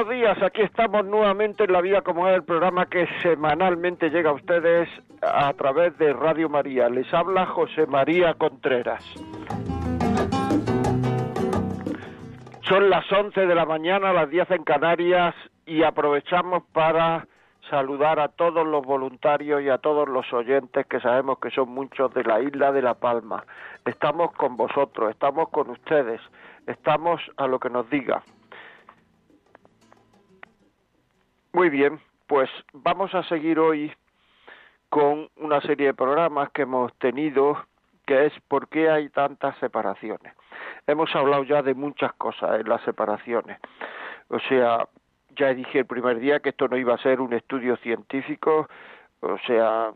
Buenos días. Aquí estamos nuevamente en La Vida como es el programa que semanalmente llega a ustedes a través de Radio María. Les habla José María Contreras. Son las 11 de la mañana, las 10 en Canarias y aprovechamos para saludar a todos los voluntarios y a todos los oyentes que sabemos que son muchos de la isla de La Palma. Estamos con vosotros, estamos con ustedes, estamos a lo que nos diga. Muy bien, pues vamos a seguir hoy con una serie de programas que hemos tenido que es por qué hay tantas separaciones. Hemos hablado ya de muchas cosas en las separaciones. O sea, ya dije el primer día que esto no iba a ser un estudio científico, o sea,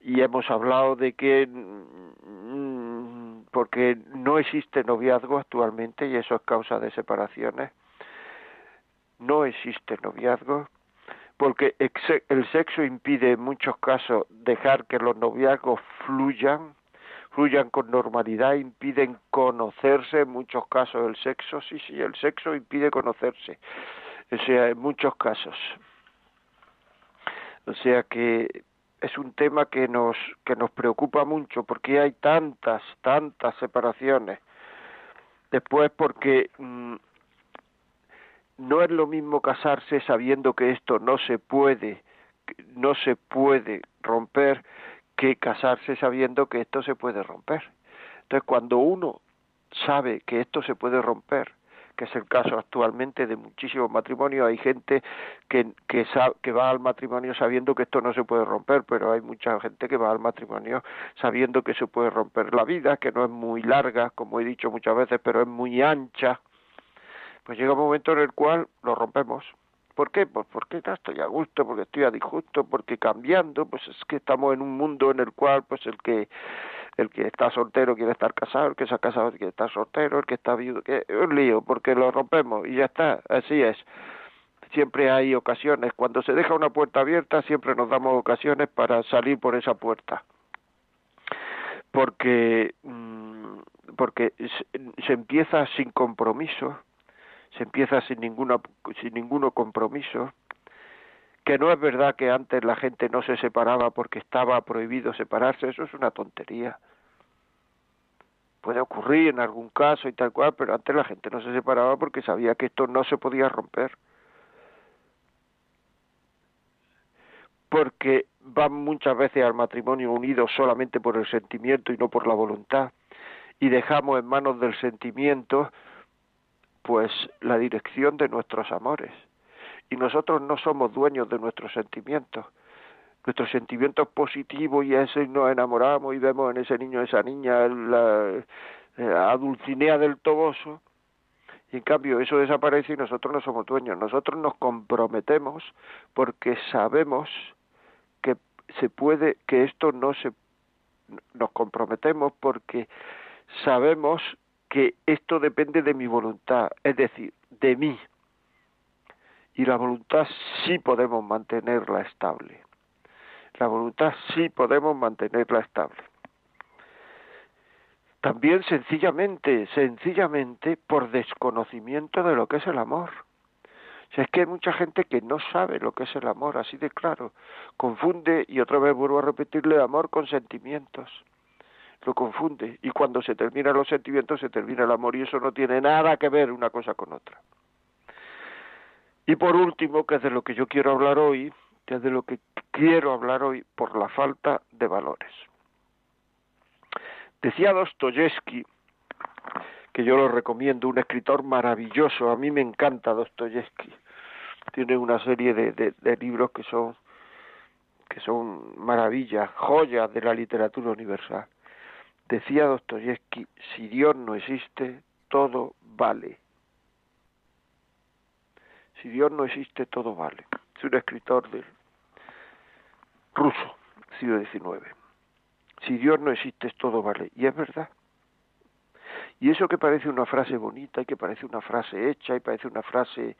y hemos hablado de que mm, porque no existe noviazgo actualmente y eso es causa de separaciones no existe noviazgo, porque el sexo impide en muchos casos dejar que los noviazgos fluyan, fluyan con normalidad, impiden conocerse, en muchos casos el sexo, sí, sí, el sexo impide conocerse, o sea, en muchos casos. O sea que es un tema que nos que nos preocupa mucho porque hay tantas tantas separaciones después porque mm, no es lo mismo casarse sabiendo que esto no se puede, no se puede romper, que casarse sabiendo que esto se puede romper. Entonces, cuando uno sabe que esto se puede romper, que es el caso actualmente de muchísimos matrimonios, hay gente que, que, que va al matrimonio sabiendo que esto no se puede romper, pero hay mucha gente que va al matrimonio sabiendo que se puede romper la vida, que no es muy larga, como he dicho muchas veces, pero es muy ancha, pues llega un momento en el cual lo rompemos. ¿Por qué? Pues porque estoy a gusto, porque estoy a disgusto, porque cambiando, pues es que estamos en un mundo en el cual pues el que el que está soltero quiere estar casado, el que se ha casado quiere estar soltero, el que está viudo, que es un lío, porque lo rompemos y ya está, así es. Siempre hay ocasiones, cuando se deja una puerta abierta siempre nos damos ocasiones para salir por esa puerta. Porque mm, porque se empieza sin compromiso, se empieza sin ninguna sin ninguno compromiso que no es verdad que antes la gente no se separaba porque estaba prohibido separarse eso es una tontería. Puede ocurrir en algún caso y tal cual pero antes la gente no se separaba porque sabía que esto no se podía romper. Porque van muchas veces al matrimonio unidos solamente por el sentimiento y no por la voluntad. Y dejamos en manos del sentimiento pues la dirección de nuestros amores. Y nosotros no somos dueños de nuestros sentimientos. Nuestros sentimientos positivos y ese nos enamoramos y vemos en ese niño, esa niña, la, la dulcinea del toboso, y en cambio eso desaparece y nosotros no somos dueños. Nosotros nos comprometemos porque sabemos que se puede, que esto no se, nos comprometemos porque sabemos que esto depende de mi voluntad, es decir, de mí. Y la voluntad sí podemos mantenerla estable. La voluntad sí podemos mantenerla estable. También sencillamente, sencillamente por desconocimiento de lo que es el amor. Es que hay mucha gente que no sabe lo que es el amor, así de claro. Confunde, y otra vez vuelvo a repetirle, amor con sentimientos lo confunde y cuando se terminan los sentimientos se termina el amor y eso no tiene nada que ver una cosa con otra. Y por último, que es de lo que yo quiero hablar hoy, que es de lo que quiero hablar hoy por la falta de valores. Decía Dostoyevsky, que yo lo recomiendo, un escritor maravilloso, a mí me encanta Dostoyevsky, tiene una serie de, de libros que son que son maravillas, joyas de la literatura universal. Decía Dostoyevsky, si Dios no existe, todo vale. Si Dios no existe, todo vale. Es un escritor del ruso, siglo XIX. Si Dios no existe, todo vale. Y es verdad. Y eso que parece una frase bonita y que parece una frase hecha y parece una frase...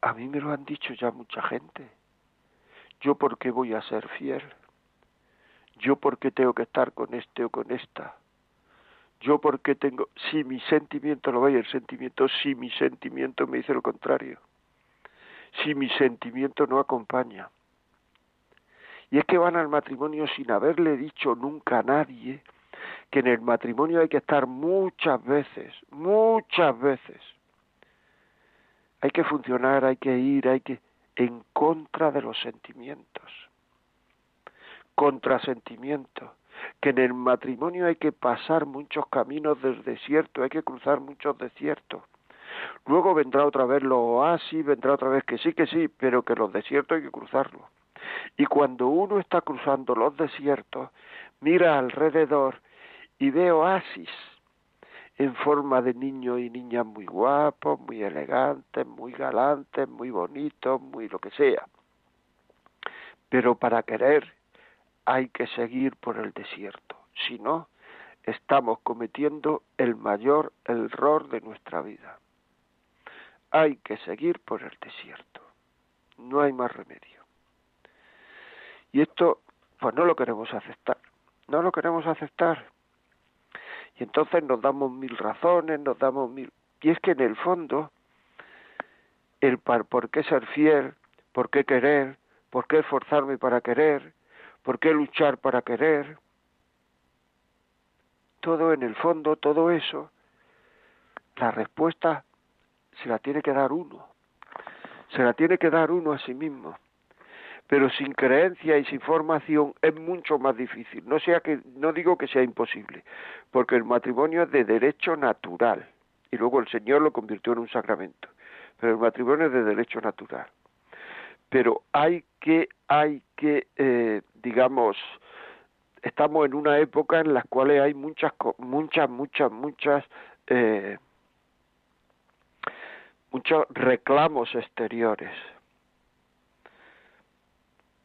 A mí me lo han dicho ya mucha gente. ¿Yo por qué voy a ser fiel? ¿Yo por qué tengo que estar con este o con esta? ¿Yo por qué tengo... Si mi sentimiento lo vaya el sentimiento, si mi sentimiento me dice lo contrario. Si mi sentimiento no acompaña. Y es que van al matrimonio sin haberle dicho nunca a nadie que en el matrimonio hay que estar muchas veces, muchas veces. Hay que funcionar, hay que ir, hay que en contra de los sentimientos. Contrasentimientos. Que en el matrimonio hay que pasar muchos caminos del desierto, hay que cruzar muchos desiertos. Luego vendrá otra vez los oasis, vendrá otra vez que sí, que sí, pero que los desiertos hay que cruzarlos. Y cuando uno está cruzando los desiertos, mira alrededor y ve oasis en forma de niños y niñas muy guapos, muy elegantes, muy galantes, muy bonitos, muy lo que sea. Pero para querer hay que seguir por el desierto. Si no, estamos cometiendo el mayor error de nuestra vida. Hay que seguir por el desierto. No hay más remedio. Y esto, pues no lo queremos aceptar. No lo queremos aceptar y entonces nos damos mil razones, nos damos mil... Y es que en el fondo, el por qué ser fiel, por qué querer, por qué esforzarme para querer, por qué luchar para querer, todo en el fondo, todo eso, la respuesta se la tiene que dar uno, se la tiene que dar uno a sí mismo pero sin creencia y sin formación es mucho más difícil. No sea que no digo que sea imposible, porque el matrimonio es de derecho natural y luego el Señor lo convirtió en un sacramento. Pero el matrimonio es de derecho natural. Pero hay que hay que eh, digamos estamos en una época en la cual hay muchas muchas muchas muchas eh, muchos reclamos exteriores.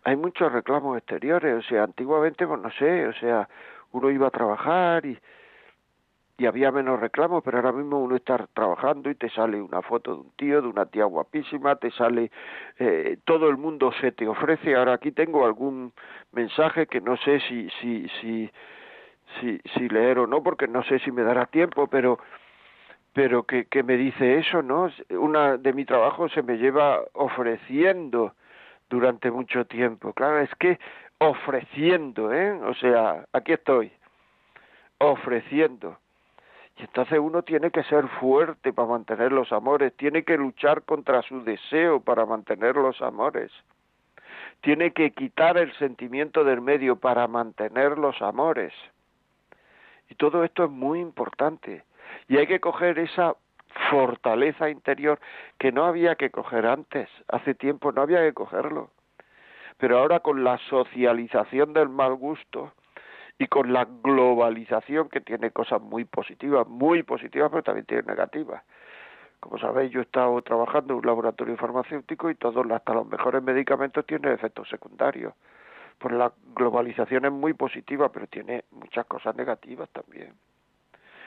Hay muchos reclamos exteriores, o sea, antiguamente, pues no sé, o sea, uno iba a trabajar y, y había menos reclamos, pero ahora mismo uno está trabajando y te sale una foto de un tío, de una tía guapísima, te sale, eh, todo el mundo se te ofrece. Ahora aquí tengo algún mensaje que no sé si, si, si, si, si leer o no, porque no sé si me dará tiempo, pero pero que, que me dice eso, ¿no? Una de mi trabajo se me lleva ofreciendo durante mucho tiempo. Claro, es que ofreciendo, ¿eh? O sea, aquí estoy, ofreciendo. Y entonces uno tiene que ser fuerte para mantener los amores, tiene que luchar contra su deseo para mantener los amores, tiene que quitar el sentimiento del medio para mantener los amores. Y todo esto es muy importante. Y hay que coger esa fortaleza interior que no había que coger antes, hace tiempo no había que cogerlo. Pero ahora con la socialización del mal gusto y con la globalización que tiene cosas muy positivas, muy positivas, pero también tiene negativas. Como sabéis, yo he estado trabajando en un laboratorio farmacéutico y todos, hasta los mejores medicamentos tienen efectos secundarios. Pues la globalización es muy positiva, pero tiene muchas cosas negativas también.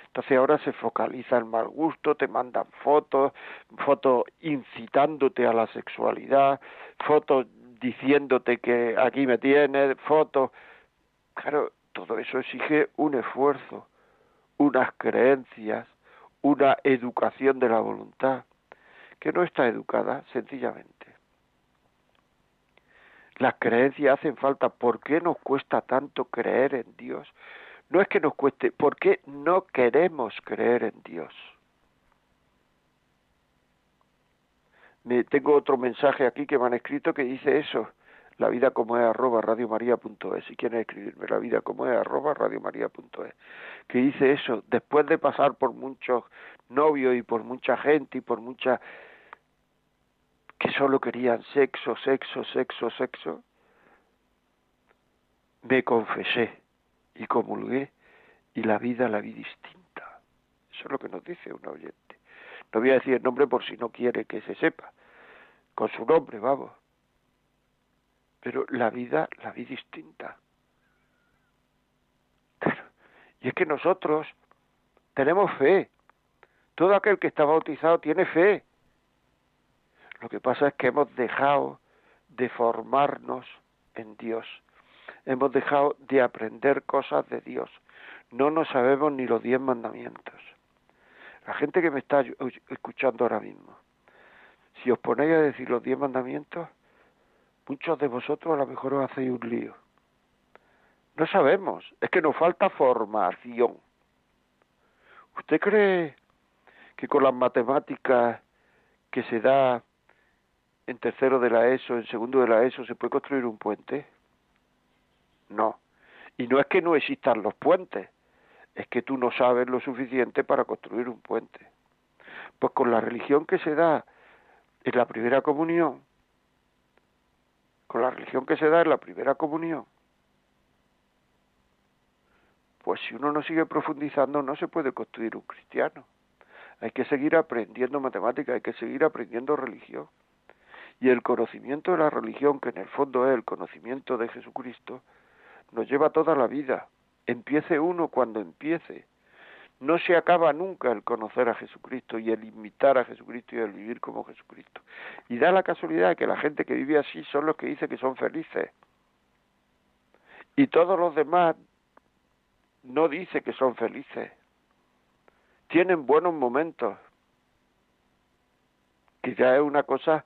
Entonces ahora se focaliza el mal gusto, te mandan fotos, fotos incitándote a la sexualidad, fotos diciéndote que aquí me tienes, fotos. Claro, todo eso exige un esfuerzo, unas creencias, una educación de la voluntad, que no está educada sencillamente. Las creencias hacen falta. ¿Por qué nos cuesta tanto creer en Dios? No es que nos cueste, ¿por qué no queremos creer en Dios? Me, tengo otro mensaje aquí que me han escrito que dice eso, la vida como es arroba radiomaria.es, si quieren escribirme, la vida como es arroba radiomaria.es, que dice eso, después de pasar por muchos novios y por mucha gente y por mucha que solo querían sexo, sexo, sexo, sexo, me confesé y comulgué y la vida la vi distinta. Eso es lo que nos dice un oyente. No voy a decir el nombre por si no quiere que se sepa. Con su nombre, vamos. Pero la vida, la vida distinta. Y es que nosotros tenemos fe. Todo aquel que está bautizado tiene fe. Lo que pasa es que hemos dejado de formarnos en Dios. Hemos dejado de aprender cosas de Dios. No nos sabemos ni los diez mandamientos. La gente que me está escuchando ahora mismo, si os ponéis a decir los diez mandamientos, muchos de vosotros a lo mejor os hacéis un lío. No sabemos, es que nos falta formación. ¿Usted cree que con las matemáticas que se da en tercero de la ESO, en segundo de la ESO, se puede construir un puente? No. Y no es que no existan los puentes, es que tú no sabes lo suficiente para construir un puente. Pues con la religión que se da en la primera comunión, con la religión que se da en la primera comunión, pues si uno no sigue profundizando no se puede construir un cristiano. Hay que seguir aprendiendo matemáticas, hay que seguir aprendiendo religión. Y el conocimiento de la religión, que en el fondo es el conocimiento de Jesucristo, nos lleva toda la vida. Empiece uno cuando empiece. No se acaba nunca el conocer a Jesucristo y el imitar a Jesucristo y el vivir como Jesucristo. Y da la casualidad que la gente que vive así son los que dicen que son felices. Y todos los demás no dicen que son felices. Tienen buenos momentos. Que ya es una cosa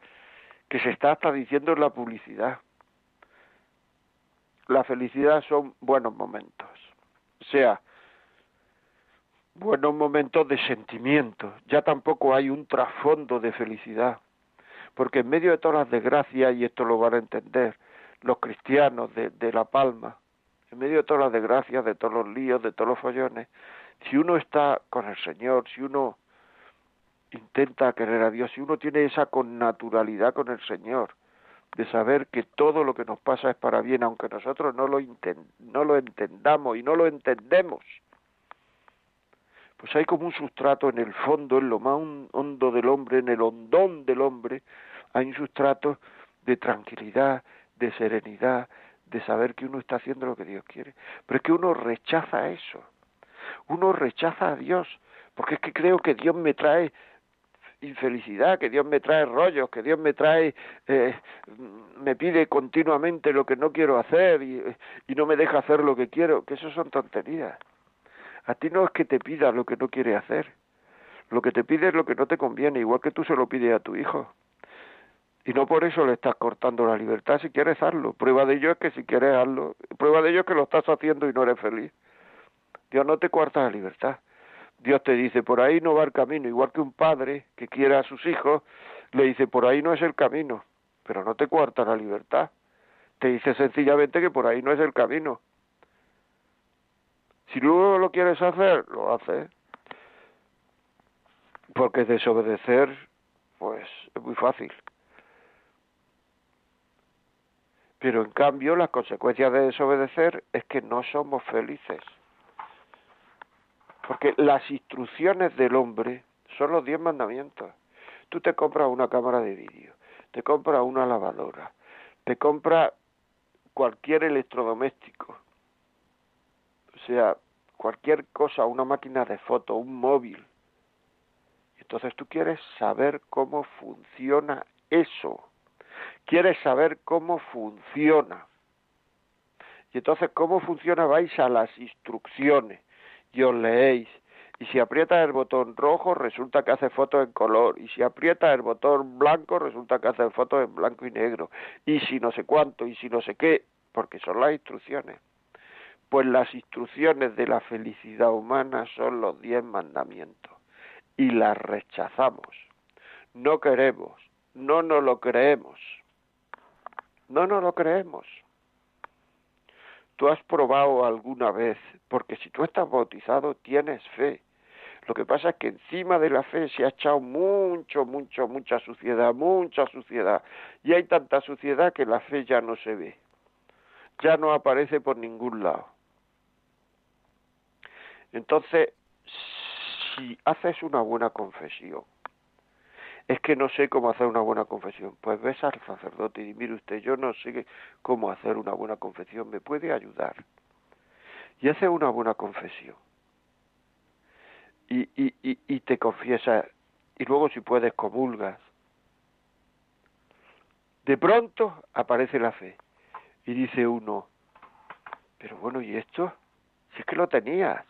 que se está hasta diciendo en la publicidad la felicidad son buenos momentos, o sea, buenos momentos de sentimiento, ya tampoco hay un trasfondo de felicidad, porque en medio de todas las desgracias, y esto lo van a entender los cristianos de, La Palma, en medio de todas las desgracias, de todos los líos, de todos los follones, si uno está con el Señor, si uno intenta querer a Dios, si uno tiene esa connaturalidad con el Señor, de saber que todo lo que nos pasa es para bien, aunque nosotros no lo, no lo entendamos y no lo entendemos. Pues hay como un sustrato en el fondo, en lo más hondo del hombre, en el hondón del hombre, hay un sustrato de tranquilidad, de serenidad, de saber que uno está haciendo lo que Dios quiere. Pero es que uno rechaza eso. Uno rechaza a Dios, porque es que creo que Dios me trae infelicidad, que Dios me trae rollos, que Dios me trae, eh, me pide continuamente lo que no quiero hacer y, y no me deja hacer lo que quiero, que eso son tonterías. A ti no es que te pida lo que no quiere hacer, lo que te pide es lo que no te conviene, igual que tú se lo pides a tu hijo. Y no por eso le estás cortando la libertad si quieres hazlo. Prueba de ello es que si quieres hazlo. Prueba de ello es que lo estás haciendo y no eres feliz. Dios no te cuarta la libertad. Dios te dice, por ahí no va el camino, igual que un padre que quiera a sus hijos, le dice, por ahí no es el camino, pero no te cuarta la libertad. Te dice sencillamente que por ahí no es el camino. Si luego lo quieres hacer, lo haces. Porque desobedecer, pues es muy fácil. Pero en cambio, las consecuencias de desobedecer es que no somos felices. Porque las instrucciones del hombre son los diez mandamientos. Tú te compras una cámara de vídeo, te compras una lavadora, te compras cualquier electrodoméstico, sea, cualquier cosa, una máquina de foto, un móvil. Entonces tú quieres saber cómo funciona eso. Quieres saber cómo funciona. Y entonces, ¿cómo funciona? Vais a las instrucciones y os leéis. Y si aprietas el botón rojo, resulta que hace fotos en color. Y si aprietas el botón blanco, resulta que hace fotos en blanco y negro. Y si no sé cuánto, y si no sé qué, porque son las instrucciones. Pues las instrucciones de la felicidad humana son los diez mandamientos. Y las rechazamos. No queremos. No nos lo creemos. No nos lo creemos tú has probado alguna vez, porque si tú estás bautizado tienes fe. Lo que pasa es que encima de la fe se ha echado mucho, mucho, mucha suciedad, mucha suciedad. Y hay tanta suciedad que la fe ya no se ve. Ya no aparece por ningún lado. Entonces, si haces una buena confesión, es que no sé cómo hacer una buena confesión. Pues ves al sacerdote y mire usted, yo no sé cómo hacer una buena confesión, ¿me puede ayudar? Y hace una buena confesión. Y, y, y, y te confiesa, y luego si puedes comulgas. De pronto aparece la fe y dice uno, pero bueno, ¿y esto? Si es que lo tenías.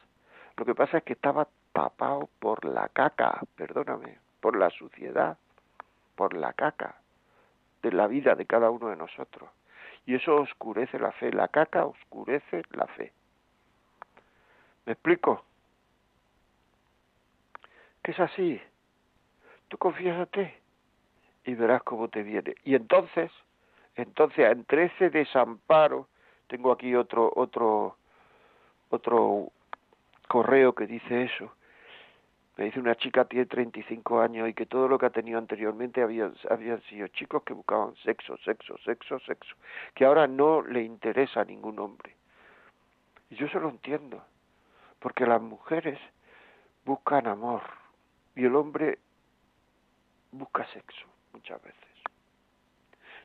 Lo que pasa es que estaba tapado por la caca, perdóname por la suciedad, por la caca de la vida de cada uno de nosotros. Y eso oscurece la fe, la caca oscurece la fe. ¿Me explico? Que es así. Tú confiésate y verás cómo te viene. Y entonces, entonces entre ese desamparo, tengo aquí otro otro otro correo que dice eso, me dice una chica tiene 35 años y que todo lo que ha tenido anteriormente habían, habían sido chicos que buscaban sexo, sexo, sexo, sexo, que ahora no le interesa a ningún hombre. Y yo se lo entiendo, porque las mujeres buscan amor y el hombre busca sexo muchas veces.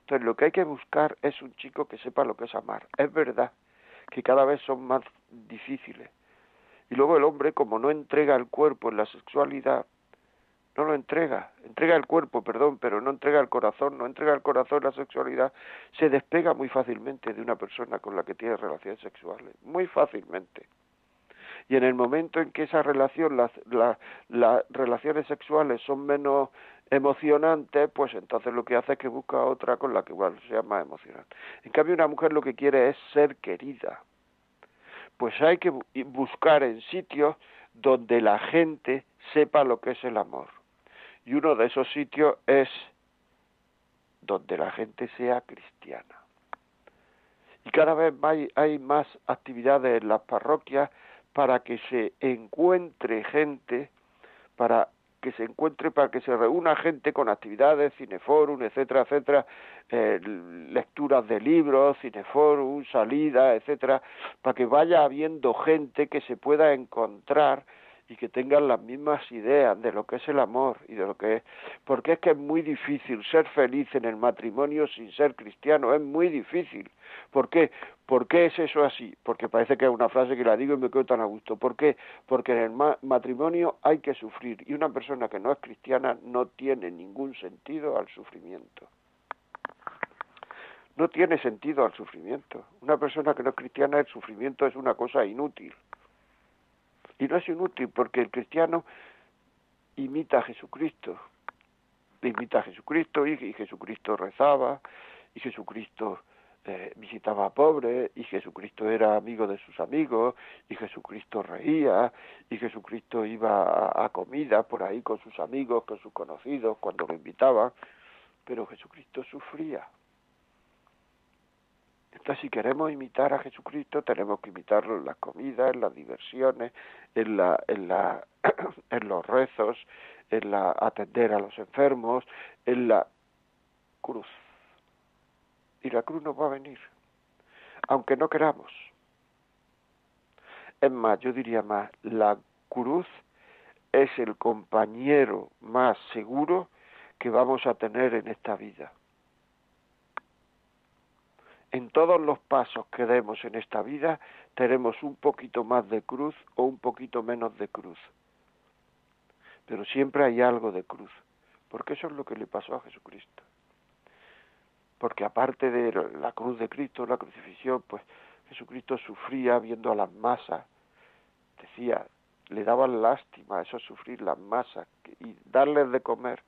Entonces lo que hay que buscar es un chico que sepa lo que es amar. Es verdad que cada vez son más difíciles, y luego el hombre, como no entrega el cuerpo en la sexualidad, no lo entrega, entrega el cuerpo, perdón, pero no entrega el corazón, no entrega el corazón la sexualidad, se despega muy fácilmente de una persona con la que tiene relaciones sexuales, muy fácilmente. Y en el momento en que esa relación, las, las relaciones sexuales son menos emocionantes, pues entonces lo que hace es que busca otra con la que igual sea más emocionante. En cambio, una mujer lo que quiere es ser querida pues hay que buscar en sitios donde la gente sepa lo que es el amor. Y uno de esos sitios es donde la gente sea cristiana. Y cada vez hay, hay más actividades en las parroquias para que se encuentre gente, para que se encuentre para que se reúna gente con actividades, cineforum, etcétera, etcétera, eh, lecturas de libros, cineforum, salidas, etcétera, para que vaya habiendo gente que se pueda encontrar y que tengan las mismas ideas de lo que es el amor y de lo que es porque es que es muy difícil ser feliz en el matrimonio sin ser cristiano es muy difícil ¿por qué? ¿Por qué es eso así? porque parece que es una frase que la digo y me quedo tan a gusto ¿por qué? porque en el matrimonio hay que sufrir y una persona que no es cristiana no tiene ningún sentido al sufrimiento no tiene sentido al sufrimiento. Una persona que no es cristiana, el sufrimiento es una cosa inútil. Y no es inútil porque el cristiano imita a Jesucristo. Imita a Jesucristo y, Jesucristo rezaba y Jesucristo eh, visitaba a pobres y Jesucristo era amigo de sus amigos y Jesucristo reía y Jesucristo iba a, comida por ahí con sus amigos, con sus conocidos cuando lo invitaban, pero Jesucristo sufría. Entonces, si queremos imitar a Jesucristo, tenemos que imitarlo en las comidas, en las diversiones, en, la, en, la, en los rezos, en la atender a los enfermos, en la cruz. Y la cruz nos va a venir, aunque no queramos. Es más, yo diría más, la cruz es el compañero más seguro que vamos a tener en esta vida en todos los pasos que demos en esta vida tenemos un poquito más de cruz o un poquito menos de cruz. Pero siempre hay algo de cruz, porque eso es lo que le pasó a Jesucristo. Porque aparte de la cruz de Cristo, la crucifixión, pues Jesucristo sufría viendo a las masas. Decía, le daban lástima eso sufrir las masas y darles de comer.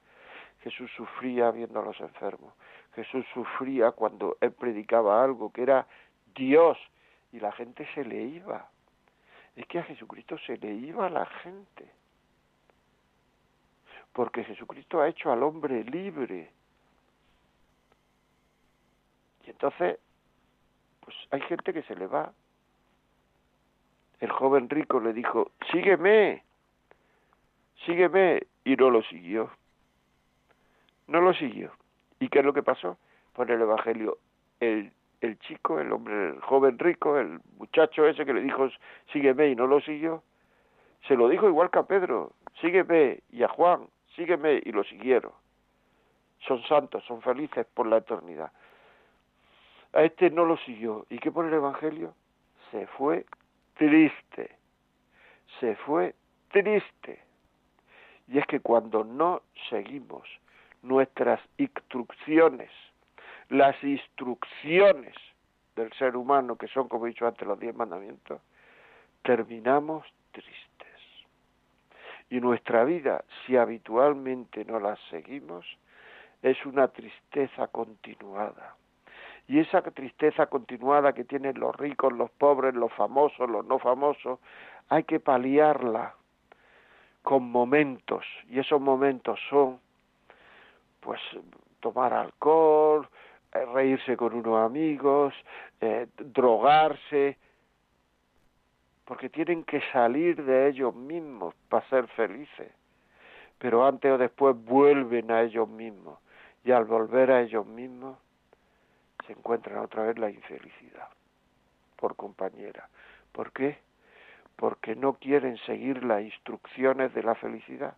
Jesús sufría viendo a los enfermos. Jesús sufría cuando él predicaba algo que era Dios y la gente se le iba. Es que a Jesucristo se le iba la gente. Porque Jesucristo ha hecho al hombre libre. Entonces, pues hay gente que se le va. El joven rico le dijo, sígueme, sígueme, y no lo siguió. No lo siguió. ¿Y qué es lo que pasó? Por el Evangelio, el, el chico, el hombre, el joven rico, el muchacho ese que le dijo, sígueme y no lo siguió, se lo dijo igual que a Pedro, sígueme, y a Juan, sígueme y lo siguieron. son santos, son felices por la eternidad. A este no lo siguió. ¿Y qué pone el Evangelio? Se fue triste. Se fue triste. Y es que cuando no seguimos nuestras instrucciones, las instrucciones del ser humano, que son, como he dicho antes, los diez mandamientos, terminamos tristes. Y nuestra vida, si habitualmente no las seguimos, es una tristeza continuada. Y esa tristeza continuada que tienen los ricos, los pobres, los famosos, los no famosos, hay que paliarla con momentos. Y esos momentos son, pues, tomar alcohol, eh, reírse con unos amigos, eh, drogarse, porque tienen que salir de ellos mismos para ser felices. Pero antes o después vuelven a ellos mismos. Y al volver a ellos mismos, se encuentran otra vez la infelicidad por compañera. ¿Por qué? Porque no quieren seguir las instrucciones de la felicidad.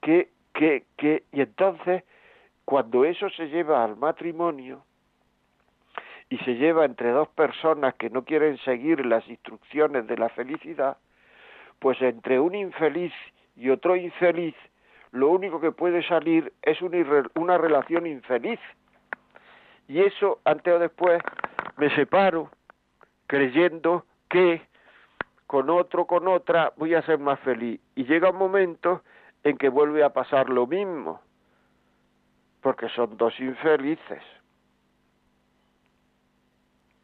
¿Qué, qué, qué? Y entonces cuando eso se lleva al matrimonio y se lleva entre dos personas que no quieren seguir las instrucciones de la felicidad, pues entre un infeliz y otro infeliz, lo único que puede salir es una, relación infeliz. Y eso, antes o después, me separo creyendo que con otro, con otra, voy a ser más feliz. Y llega un momento en que vuelve a pasar lo mismo porque son dos infelices.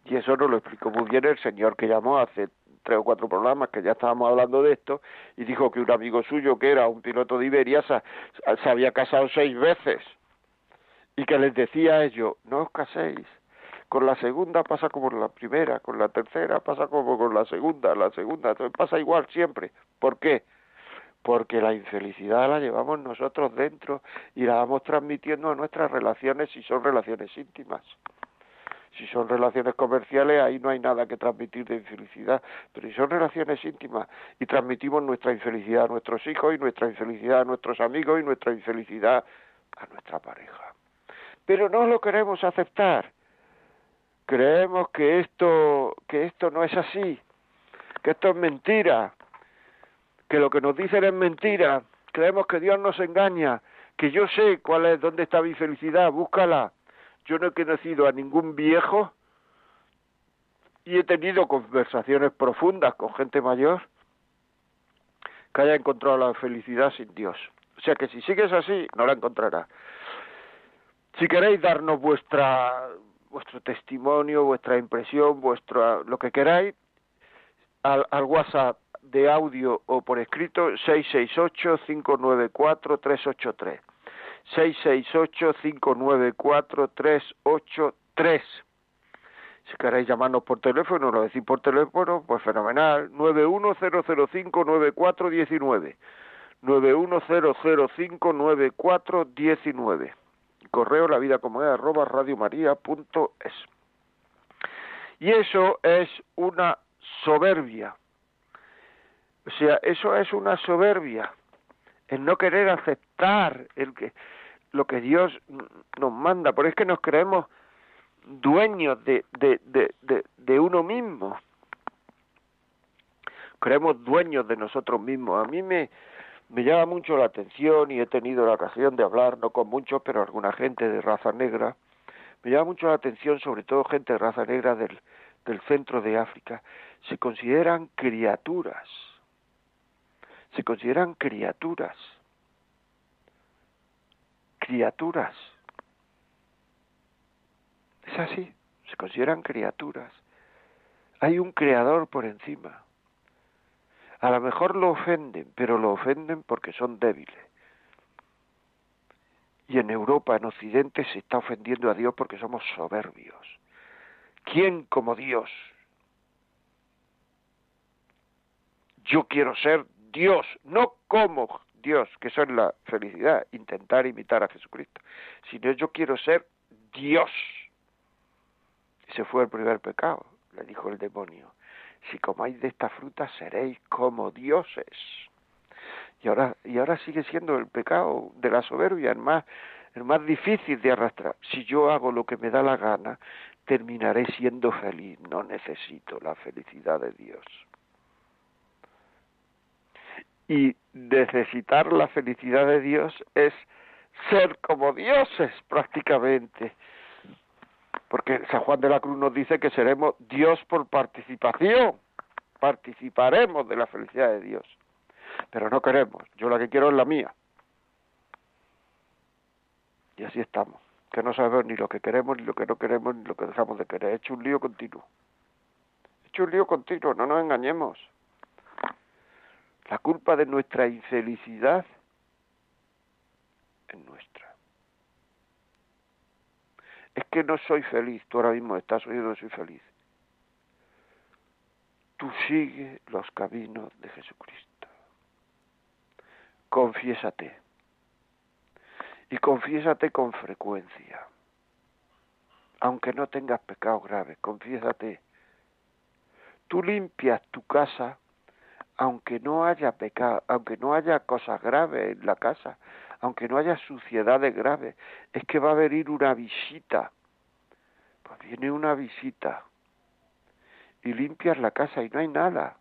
Y eso nos lo explicó muy bien el señor que llamó hace tres o cuatro programas que ya estábamos hablando de esto y dijo que un amigo suyo que era un piloto de Iberia se, había casado seis veces y que les decía a ellos no os caséis con la segunda pasa como la primera con la tercera pasa como con la segunda la segunda pasa igual siempre ¿por qué? porque la infelicidad la llevamos nosotros dentro y la vamos transmitiendo a nuestras relaciones si son relaciones íntimas. Si son relaciones comerciales, ahí no hay nada que transmitir de infelicidad, pero si son relaciones íntimas y transmitimos nuestra infelicidad a nuestros hijos y nuestra infelicidad a nuestros amigos y nuestra infelicidad a nuestra pareja. Pero no lo queremos aceptar. Creemos que esto que esto no es así, que esto es mentira, que lo que nos dicen es mentira, creemos que Dios nos engaña, que yo sé cuál es, dónde está mi felicidad, búscala. Yo no he conocido a ningún viejo y he tenido conversaciones profundas con gente mayor que haya encontrado la felicidad sin Dios. O sea que si sigues así, no la encontrarás. Si queréis darnos vuestra vuestro testimonio, vuestra impresión, vuestro lo que queráis, al, al WhatsApp de audio o por escrito 668-594-383. 668-594-383. Si queréis llamarnos por teléfono, lo decís por teléfono, pues fenomenal. 910059419. 910059419. Correo la vida como es arroba radiomaria.es. Y eso es una soberbia o sea, eso es una soberbia, el no querer aceptar el que lo que Dios nos manda, porque es que nos creemos dueños de, de, de, de, uno mismo. Creemos dueños de nosotros mismos. A mí me, me llama mucho la atención y he tenido la ocasión de hablar, no con muchos, pero alguna gente de raza negra. Me llama mucho la atención, sobre todo gente de raza negra del, del centro de África. Se consideran criaturas se consideran criaturas. Criaturas. Es así, se consideran criaturas. Hay un creador por encima. A lo mejor lo ofenden, pero lo ofenden porque son débiles. Y en Europa, en Occidente, se está ofendiendo a Dios porque somos soberbios. ¿Quién como Dios? Yo quiero ser Dios, no como Dios, que eso es la felicidad, intentar imitar a Jesucristo, sino yo quiero ser Dios. Ese fue el primer pecado, le dijo el demonio. Si comáis de esta fruta seréis como dioses. Y ahora, y ahora sigue siendo el pecado de la soberbia el más, el más difícil de arrastrar. Si yo hago lo que me da la gana, terminaré siendo feliz. No necesito la felicidad de Dios. Y necesitar la felicidad de Dios es ser como dioses prácticamente. Porque San Juan de la Cruz nos dice que seremos Dios por participación. Participaremos de la felicidad de Dios. Pero no queremos. Yo la que quiero es la mía. Y así estamos. Que no sabemos ni lo que queremos, ni lo que no queremos, ni lo que dejamos de querer. He hecho un lío continuo. He hecho un lío continuo, no nos engañemos. La culpa de nuestra infelicidad es nuestra. Es que no soy feliz. Tú ahora mismo estás oyendo no soy feliz. Tú sigue los caminos de Jesucristo. Confiésate. Y confiésate con frecuencia. Aunque no tengas pecados graves, confiésate. Tú limpias tu casa aunque no haya pecado, aunque no haya cosas graves en la casa, aunque no haya suciedades graves, es que va a venir una visita. Pues viene una visita y limpias la casa y no hay nada.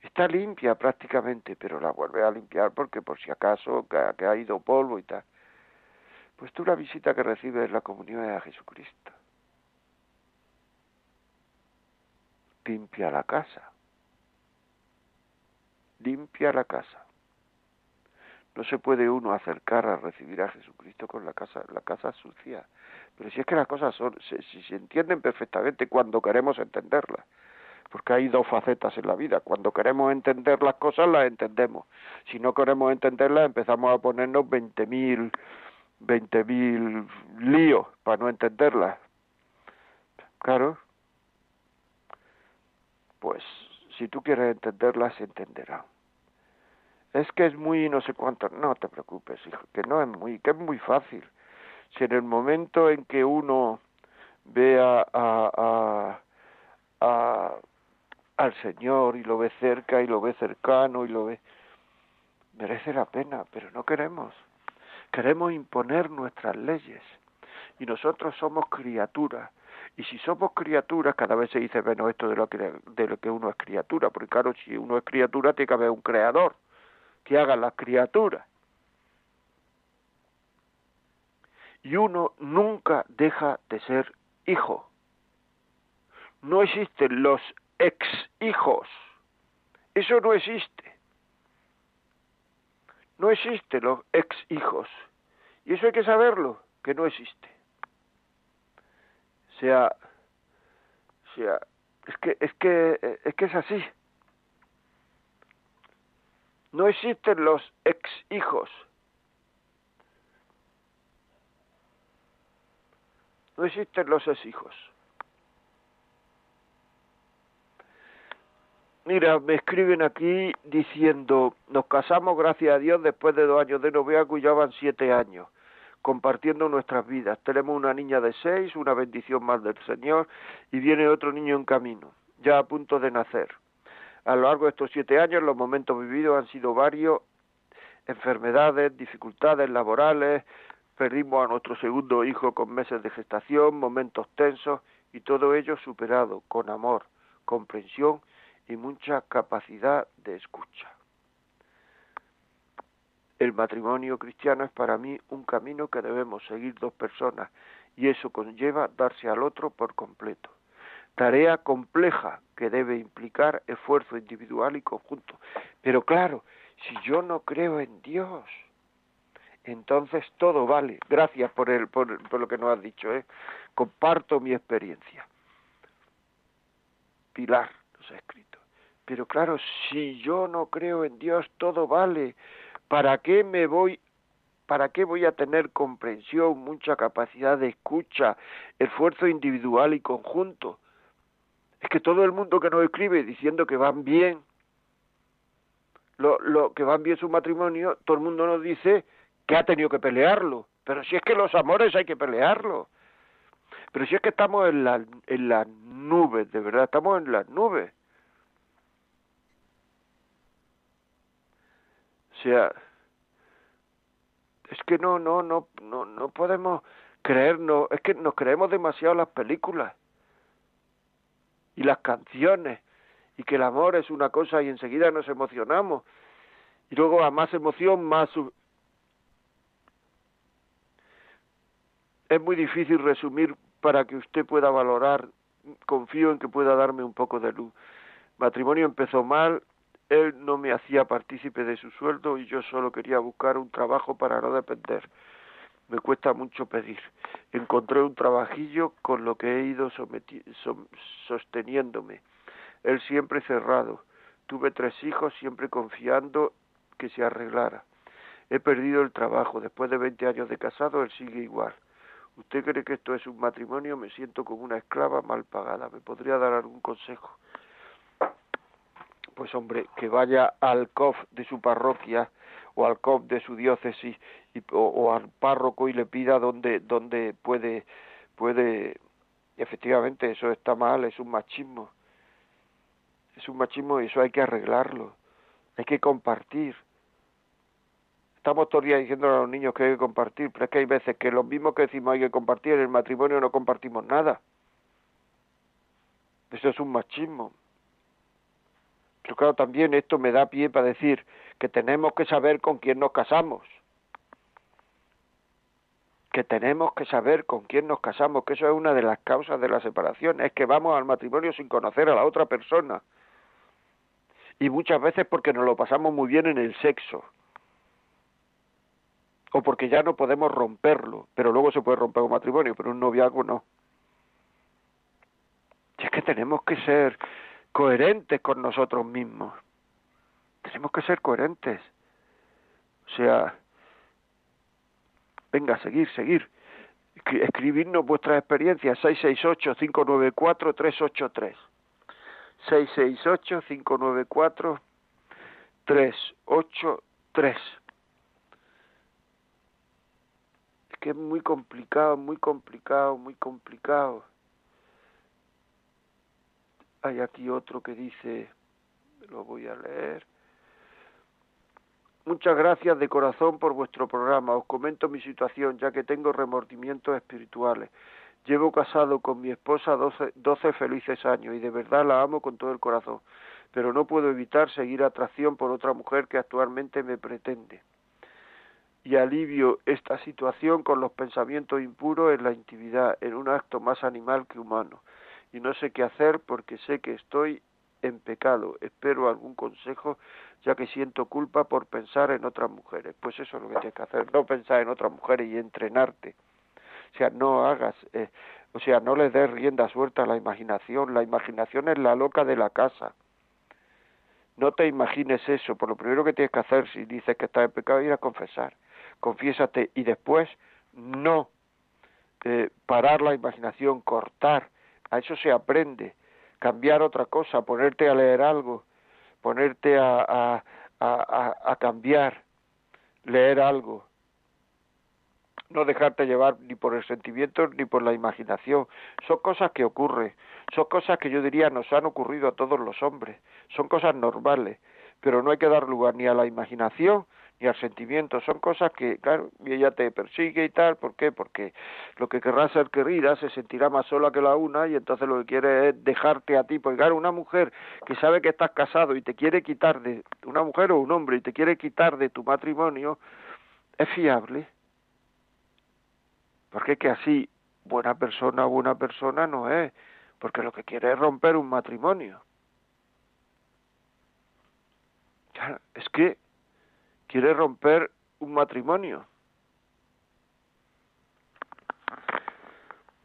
Está limpia prácticamente, pero la vuelve a limpiar porque por si acaso que, ha ido polvo y tal. Pues tú la visita que recibes en la comunión es a Jesucristo. Limpia la casa limpia la casa. No se puede uno acercar a recibir a Jesucristo con la casa, la casa sucia. Pero si es que las cosas son, se, si se entienden perfectamente cuando queremos entenderlas. Porque hay dos facetas en la vida. Cuando queremos entender las cosas, las entendemos. Si no queremos entenderlas, empezamos a ponernos veinte mil, veinte mil líos para no entenderlas. Claro. Pues si tú quieres entenderlas, se entenderá. Es que es muy no sé cuánto. No te preocupes, hijo, que no es muy, que es muy fácil. Si en el momento en que uno vea a, a, al Señor y lo ve cerca y lo ve cercano y lo ve, merece la pena, pero no queremos. Queremos imponer nuestras leyes y nosotros somos criaturas y si somos criaturas, cada vez se dice menos esto de lo, que, de lo que uno es criatura, porque claro, si uno es criatura tiene que haber un creador que haga las criaturas. Y uno nunca deja de ser hijo. No existen los ex hijos. Eso no existe. No existen los ex hijos. Y eso hay que saberlo, que no existe sea, sea, es que, es que, es que es así. No existen los ex hijos. No existen los ex hijos. Mira, me escriben aquí diciendo, nos casamos gracias a Dios después de dos años de noviazgo y ya van siete años compartiendo nuestras vidas. Tenemos una niña de seis, una bendición más del Señor, y viene otro niño en camino, ya a punto de nacer. A lo largo de estos siete años los momentos vividos han sido varios, enfermedades, dificultades laborales, perdimos a nuestro segundo hijo con meses de gestación, momentos tensos, y todo ello superado con amor, comprensión y mucha capacidad de escucha. El matrimonio cristiano es para mí un camino que debemos seguir dos personas y eso conlleva darse al otro por completo. Tarea compleja que debe implicar esfuerzo individual y conjunto. Pero claro, si yo no creo en Dios, entonces todo vale. Gracias por, el, por, por lo que nos has dicho. ¿eh? Comparto mi experiencia. Pilar nos ha escrito. Pero claro, si yo no creo en Dios, todo vale. ¿Para qué me voy ¿Para qué voy a tener comprensión, mucha capacidad de escucha, esfuerzo individual y conjunto? Es que todo el mundo que nos escribe diciendo que van bien, lo, lo que van bien su matrimonio, todo el mundo nos dice que ha tenido que pelearlo. Pero si es que los amores hay que pelearlo. Pero si es que estamos en, la, en las nubes, de verdad, estamos en las nubes. O sea, es que no, no, no, no, no podemos creernos, es que nos creemos demasiado las películas y las canciones y que el amor es una cosa y enseguida nos emocionamos y luego a más emoción más es muy difícil resumir para que usted pueda valorar confío en que pueda darme un poco de luz. Matrimonio empezó mal él no me hacía partícipe de su sueldo y yo solo quería buscar un trabajo para no depender me cuesta mucho pedir. Encontré un trabajillo con lo que he ido sosteniéndome. Él siempre cerrado. Tuve tres hijos siempre confiando que se arreglara. He perdido el trabajo. Después de 20 años de casado, él sigue igual. ¿Usted cree que esto es un matrimonio? Me siento como una esclava mal pagada. ¿Me podría dar algún consejo? Pues hombre, que vaya al COF de su parroquia o al COP de su diócesis y, o, al párroco y le pida dónde, dónde puede, puede, efectivamente eso está mal, es un machismo, es un machismo y eso hay que arreglarlo, hay que compartir. Estamos todo el día diciendo a los niños que hay que compartir, pero es que hay veces que lo mismo que decimos hay que compartir, en el matrimonio no compartimos nada. Eso es un machismo. Claro, también esto me da pie para decir que tenemos que saber con quién nos casamos. Que tenemos que saber con quién nos casamos, que eso es una de las causas de la separación, es que vamos al matrimonio sin conocer a la otra persona. Y muchas veces porque nos lo pasamos muy bien en el sexo. O porque ya no podemos romperlo, pero luego se puede romper un matrimonio, pero un noviazgo no. Y es que tenemos que ser coherentes con nosotros mismos. Tenemos que ser coherentes. O sea, venga, seguir, seguir. Escribirnos vuestras experiencias 668-594-383. 668-594-383. Es que es muy complicado, muy complicado, muy complicado. Hay aquí otro que dice, lo voy a leer. Muchas gracias de corazón por vuestro programa. Os comento mi situación, ya que tengo remordimientos espirituales. Llevo casado con mi esposa doce, felices años y de verdad la amo con todo el corazón, pero no puedo evitar seguir atracción por otra mujer que actualmente me pretende. Y alivio esta situación con los pensamientos impuros en la intimidad, en un acto más animal que humano y no sé qué hacer porque sé que estoy en pecado. Espero algún consejo ya que siento culpa por pensar en otras mujeres. Pues eso es lo que tienes que hacer, no pensar en otras mujeres y entrenarte. O sea, no hagas, eh, o sea, no le des rienda suelta a la imaginación. La imaginación es la loca de la casa. No te imagines eso. Por lo primero que tienes que hacer si dices que estás en pecado, ir a confesar. Confiésate y después no eh, parar la imaginación, cortar a eso se aprende. Cambiar otra cosa, ponerte a leer algo, ponerte a, a, a, a cambiar, leer algo. No dejarte llevar ni por el sentimiento ni por la imaginación. Son cosas que ocurren, son cosas que yo diría nos han ocurrido a todos los hombres, son cosas normales, pero no hay que dar lugar ni a la imaginación y al sentimiento. Son cosas que, claro, y ella te persigue y tal. ¿Por qué? Porque lo que querrá ser querida se sentirá más sola que la una y entonces lo que quiere es dejarte a ti. Porque, claro, una mujer que sabe que estás casado y te quiere quitar de, una mujer o un hombre y te quiere quitar de tu matrimonio, es fiable. Porque es que así, buena persona o buena persona no es. Porque lo que quiere es romper un matrimonio. Es que quiere romper un matrimonio.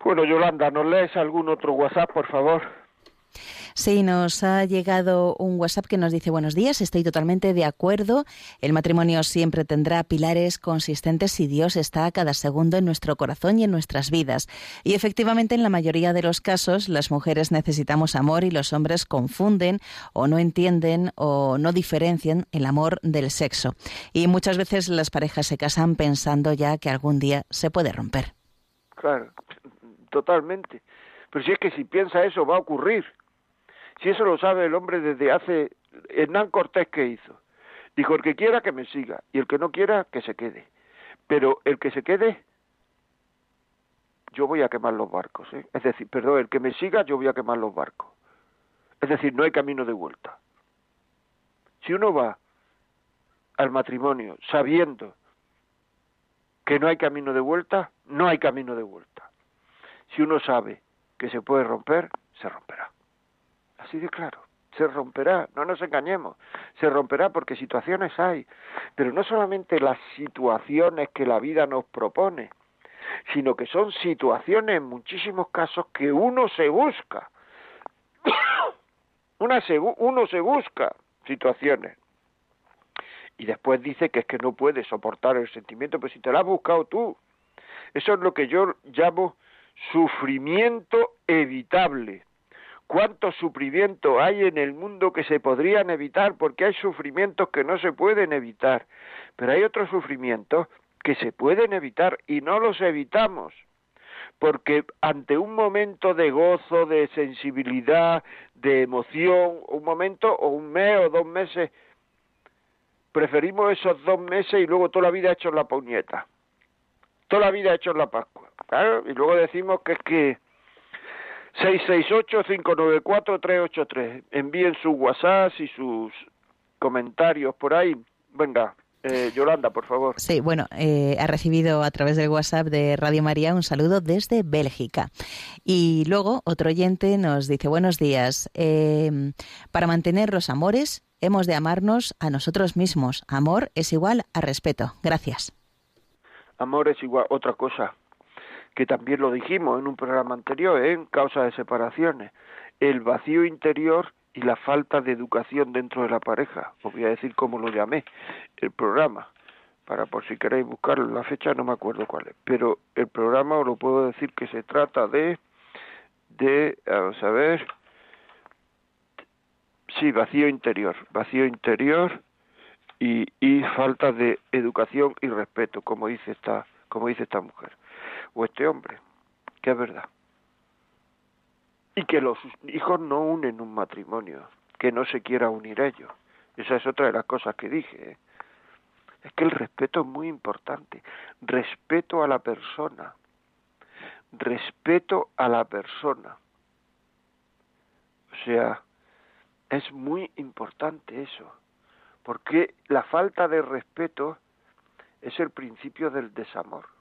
Bueno, Yolanda, ¿nos lees algún otro WhatsApp, por favor? Sí, nos ha llegado un WhatsApp que nos dice buenos días, estoy totalmente de acuerdo. El matrimonio siempre tendrá pilares consistentes si Dios está a cada segundo en nuestro corazón y en nuestras vidas. Y efectivamente en la mayoría de los casos las mujeres necesitamos amor y los hombres confunden o no entienden o no diferencian el amor del sexo. Y muchas veces las parejas se casan pensando ya que algún día se puede romper. Claro, totalmente. Pero si es que si piensa eso va a ocurrir. Si eso lo sabe el hombre desde hace... Hernán Cortés, ¿qué hizo? Dijo, el que quiera que me siga y el que no quiera que se quede. Pero el que se quede, yo voy a quemar los barcos. ¿eh? Es decir, perdón, el que me siga, yo voy a quemar los barcos. Es decir, no hay camino de vuelta. Si uno va al matrimonio sabiendo que no hay camino de vuelta, no hay camino de vuelta. Si uno sabe que se puede romper, se romperá. Así de claro, se romperá, no nos engañemos, se romperá porque situaciones hay, pero no solamente las situaciones que la vida nos propone, sino que son situaciones en muchísimos casos que uno se busca. Una uno se busca situaciones. Y después dice que es que no puede soportar el sentimiento, pero si te lo has buscado tú. Eso es lo que yo llamo sufrimiento evitable. ¿Cuántos sufrimientos hay en el mundo que se podrían evitar? Porque hay sufrimientos que no se pueden evitar, pero hay otros sufrimientos que se pueden evitar y no los evitamos. Porque ante un momento de gozo, de sensibilidad, de emoción, un momento o un mes o dos meses, preferimos esos dos meses y luego toda la vida hecho en la puñeta. Toda la vida hecho en la Pascua. Y luego decimos que es que 668-594-383. Envíen sus WhatsApp y sus comentarios por ahí. Venga, eh, Yolanda, por favor. Sí, bueno, eh, ha recibido a través del WhatsApp de Radio María un saludo desde Bélgica. Y luego otro oyente nos dice, buenos días, eh, para mantener los amores hemos de amarnos a nosotros mismos. Amor es igual a respeto. Gracias. Amor es igual, otra cosa, que también lo dijimos en un programa anterior, ¿eh? en causa de separaciones, el vacío interior y la falta de educación dentro de la pareja. Os voy a decir cómo lo llamé, el programa, para por si queréis buscarlo, la fecha no me acuerdo cuál es, pero el programa os lo puedo decir que se trata de, de, vamos a ver, sí, vacío interior, vacío interior y, y falta de educación y respeto, como dice esta, como dice esta mujer o este hombre, que es verdad. Y que los hijos no unen un matrimonio, que no se quiera unir ellos. Esa es otra de las cosas que dije. ¿eh? Es que el respeto es muy importante. Respeto a la persona. Respeto a la persona. O sea, es muy importante eso. Porque la falta de respeto es el principio del desamor.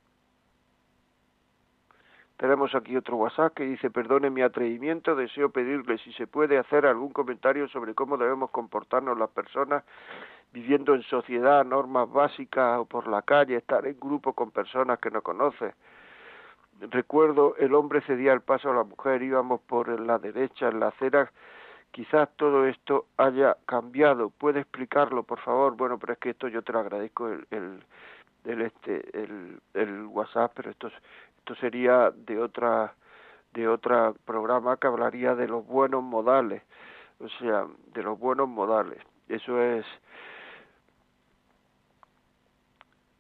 Tenemos aquí otro WhatsApp que dice, perdone mi atrevimiento, deseo pedirle si se puede hacer algún comentario sobre cómo debemos comportarnos las personas viviendo en sociedad, normas básicas o por la calle, estar en grupo con personas que no conoce. Recuerdo, el hombre cedía el paso a la mujer, íbamos por la derecha, en la acera, quizás todo esto haya cambiado. ¿Puede explicarlo, por favor? Bueno, pero es que esto yo te lo agradezco el, el, este el WhatsApp, pero esto esto sería de otra de otro programa que hablaría de los buenos modales, o sea, de los buenos modales. Eso es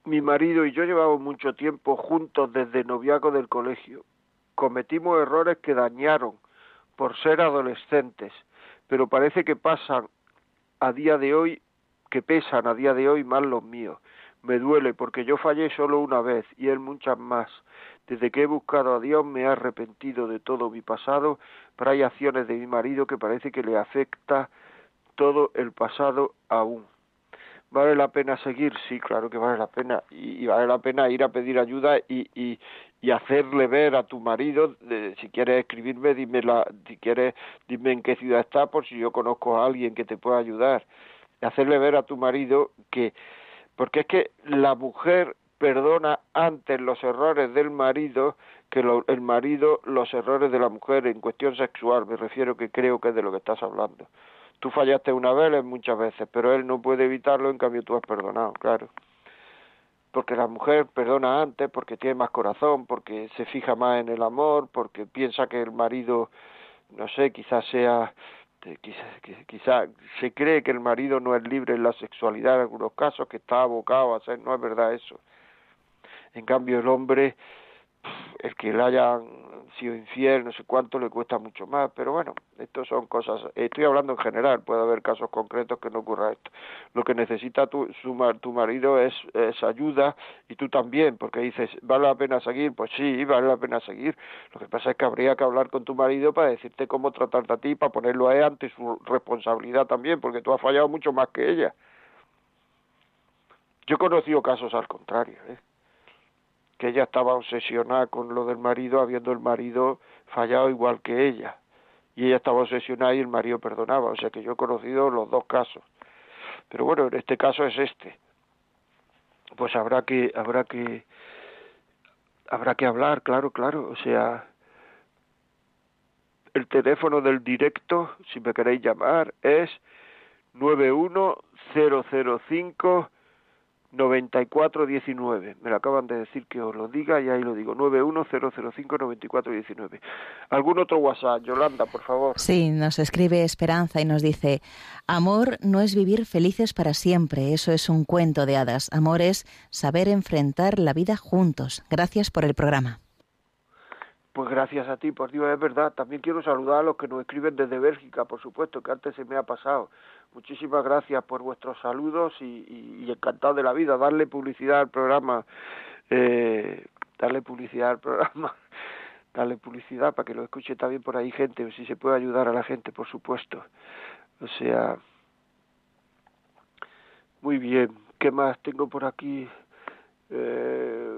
mi marido y yo llevamos mucho tiempo juntos desde noviazgo del colegio. Cometimos errores que dañaron por ser adolescentes, pero parece que pasan a día de hoy, que pesan a día de hoy más los míos. Me duele porque yo fallé solo una vez y él muchas más. Desde que he buscado a Dios me he arrepentido de todo mi pasado, pero hay acciones de mi marido que parece que le afecta todo el pasado aún. ¿Vale la pena seguir? Sí, claro que vale la pena. Y, vale la pena ir a pedir ayuda y, y, y hacerle ver a tu marido, si quieres escribirme, dime la, si quieres, dime en qué ciudad está, por si yo conozco a alguien que te pueda ayudar. hacerle ver a tu marido que, porque es que la mujer perdona antes los errores del marido que el marido los errores de la mujer en cuestión sexual. Me refiero que creo que es de lo que estás hablando. Tú fallaste una vez, muchas veces, pero él no puede evitarlo, en cambio tú has perdonado, claro. Porque la mujer perdona antes, porque tiene más corazón, porque se fija más en el amor, porque piensa que el marido, no sé, quizás sea quizá, se cree que el marido no es libre en la sexualidad en algunos casos, que está abocado a hacer, no es verdad eso. En cambio, el hombre el que le hayan sido infiel, no sé cuánto, le cuesta mucho más, pero bueno, esto son cosas, estoy hablando en general, puede haber casos concretos que no ocurra esto. Lo que necesita tu, tu marido es, es ayuda y tú también, porque dices, ¿vale la pena seguir? Pues sí, vale la pena seguir. Lo que pasa es que habría que hablar con tu marido para decirte cómo tratarte a ti, para ponerlo a él ante su responsabilidad también, porque tú has fallado mucho más que ella. Yo he conocido casos al contrario, ¿eh? Que ella estaba obsesionada con lo del marido, habiendo el marido fallado igual que ella. Y ella estaba obsesionada y el marido perdonaba. O sea que yo he conocido los dos casos. Pero bueno, en este caso es este. Pues habrá que, habrá que, habrá que hablar, claro, claro. O sea, el teléfono del directo, si me queréis llamar, es 91005 9419. Me lo acaban de decir que os lo diga y ahí lo digo. 910059419. ¿Algún otro WhatsApp? Yolanda, por favor. Sí, nos escribe Esperanza y nos dice, amor no es vivir felices para siempre, eso es un cuento de hadas. Amor es saber enfrentar la vida juntos. Gracias por el programa. Pues gracias a ti, por Dios, es verdad. También quiero saludar a los que nos escriben desde Bélgica, por supuesto, que antes se me ha pasado. Muchísimas gracias por vuestros saludos y, encantado de la vida. Darle publicidad al programa, eh, darle publicidad al programa, darle publicidad para que lo escuche también por ahí gente, si se puede ayudar a la gente, por supuesto. O sea, muy bien. ¿Qué más tengo por aquí? Eh,